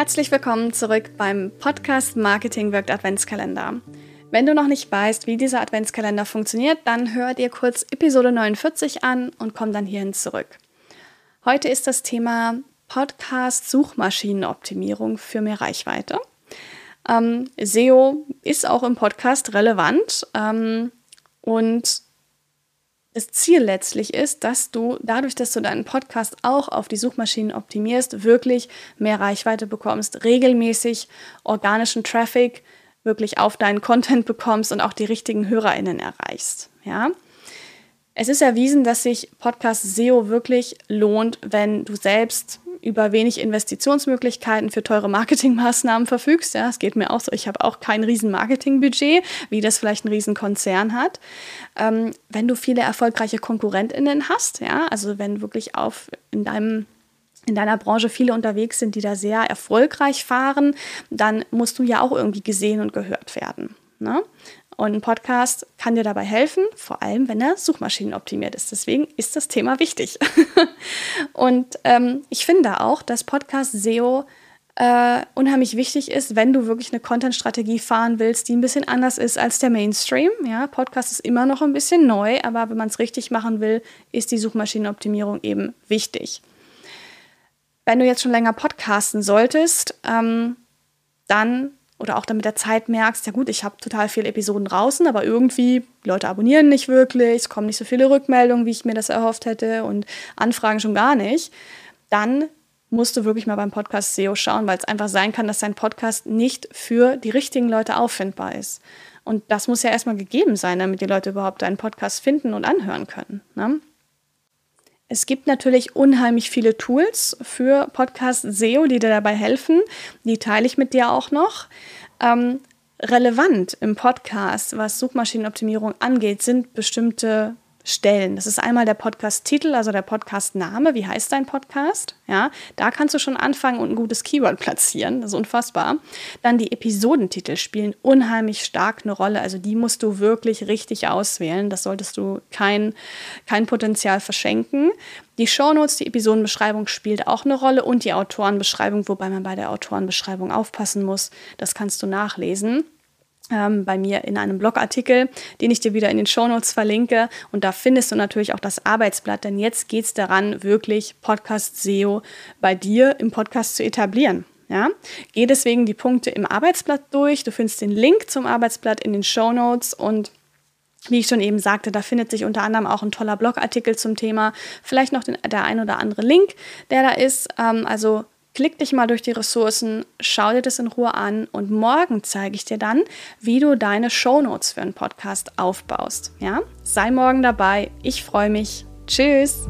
Herzlich willkommen zurück beim Podcast Marketing wirkt Adventskalender. Wenn du noch nicht weißt, wie dieser Adventskalender funktioniert, dann hör dir kurz Episode 49 an und komm dann hierhin zurück. Heute ist das Thema Podcast Suchmaschinenoptimierung für mehr Reichweite. Ähm, SEO ist auch im Podcast relevant ähm, und das Ziel letztlich ist, dass du dadurch, dass du deinen Podcast auch auf die Suchmaschinen optimierst, wirklich mehr Reichweite bekommst, regelmäßig organischen Traffic wirklich auf deinen Content bekommst und auch die richtigen HörerInnen erreichst. Ja? Es ist erwiesen, dass sich Podcast SEO wirklich lohnt, wenn du selbst über wenig Investitionsmöglichkeiten für teure Marketingmaßnahmen verfügst. Ja, es geht mir auch so. Ich habe auch kein riesen Marketingbudget, wie das vielleicht ein Riesenkonzern hat. Ähm, wenn du viele erfolgreiche KonkurrentInnen hast, ja, also wenn wirklich auf in deinem in deiner Branche viele unterwegs sind, die da sehr erfolgreich fahren, dann musst du ja auch irgendwie gesehen und gehört werden. Ne? Und ein Podcast kann dir dabei helfen, vor allem wenn er suchmaschinenoptimiert ist. Deswegen ist das Thema wichtig. und ähm, ich finde auch, dass Podcast SEO äh, unheimlich wichtig ist, wenn du wirklich eine Content-Strategie fahren willst, die ein bisschen anders ist als der Mainstream. Ja, Podcast ist immer noch ein bisschen neu, aber wenn man es richtig machen will, ist die Suchmaschinenoptimierung eben wichtig. Wenn du jetzt schon länger podcasten solltest, ähm, dann oder auch dann mit der Zeit merkst, ja gut, ich habe total viele Episoden draußen, aber irgendwie Leute abonnieren nicht wirklich, es kommen nicht so viele Rückmeldungen, wie ich mir das erhofft hätte und Anfragen schon gar nicht, dann musst du wirklich mal beim Podcast SEO schauen, weil es einfach sein kann, dass dein Podcast nicht für die richtigen Leute auffindbar ist. Und das muss ja erstmal gegeben sein, damit die Leute überhaupt deinen Podcast finden und anhören können. Ne? Es gibt natürlich unheimlich viele Tools für Podcast SEO, die dir dabei helfen. Die teile ich mit dir auch noch. Ähm, relevant im Podcast, was Suchmaschinenoptimierung angeht, sind bestimmte stellen. Das ist einmal der Podcast-Titel, also der Podcast-Name. Wie heißt dein Podcast? Ja, da kannst du schon anfangen und ein gutes Keyword platzieren. Das ist unfassbar. Dann die Episodentitel spielen unheimlich stark eine Rolle. Also die musst du wirklich richtig auswählen. Das solltest du kein, kein Potenzial verschenken. Die Shownotes, die Episodenbeschreibung spielt auch eine Rolle und die Autorenbeschreibung, wobei man bei der Autorenbeschreibung aufpassen muss. Das kannst du nachlesen ähm, bei mir in einem Blogartikel, den ich dir wieder in den Shownotes verlinke. Und da findest du natürlich auch das Arbeitsblatt, denn jetzt geht es daran, wirklich Podcast SEO bei dir im Podcast zu etablieren. Ja? Geh deswegen die Punkte im Arbeitsblatt durch. Du findest den Link zum Arbeitsblatt in den Shownotes und wie ich schon eben sagte, da findet sich unter anderem auch ein toller Blogartikel zum Thema, vielleicht noch den, der ein oder andere Link, der da ist. Ähm, also Klick dich mal durch die Ressourcen, schau dir das in Ruhe an und morgen zeige ich dir dann, wie du deine Shownotes für einen Podcast aufbaust. Ja? Sei morgen dabei. Ich freue mich. Tschüss.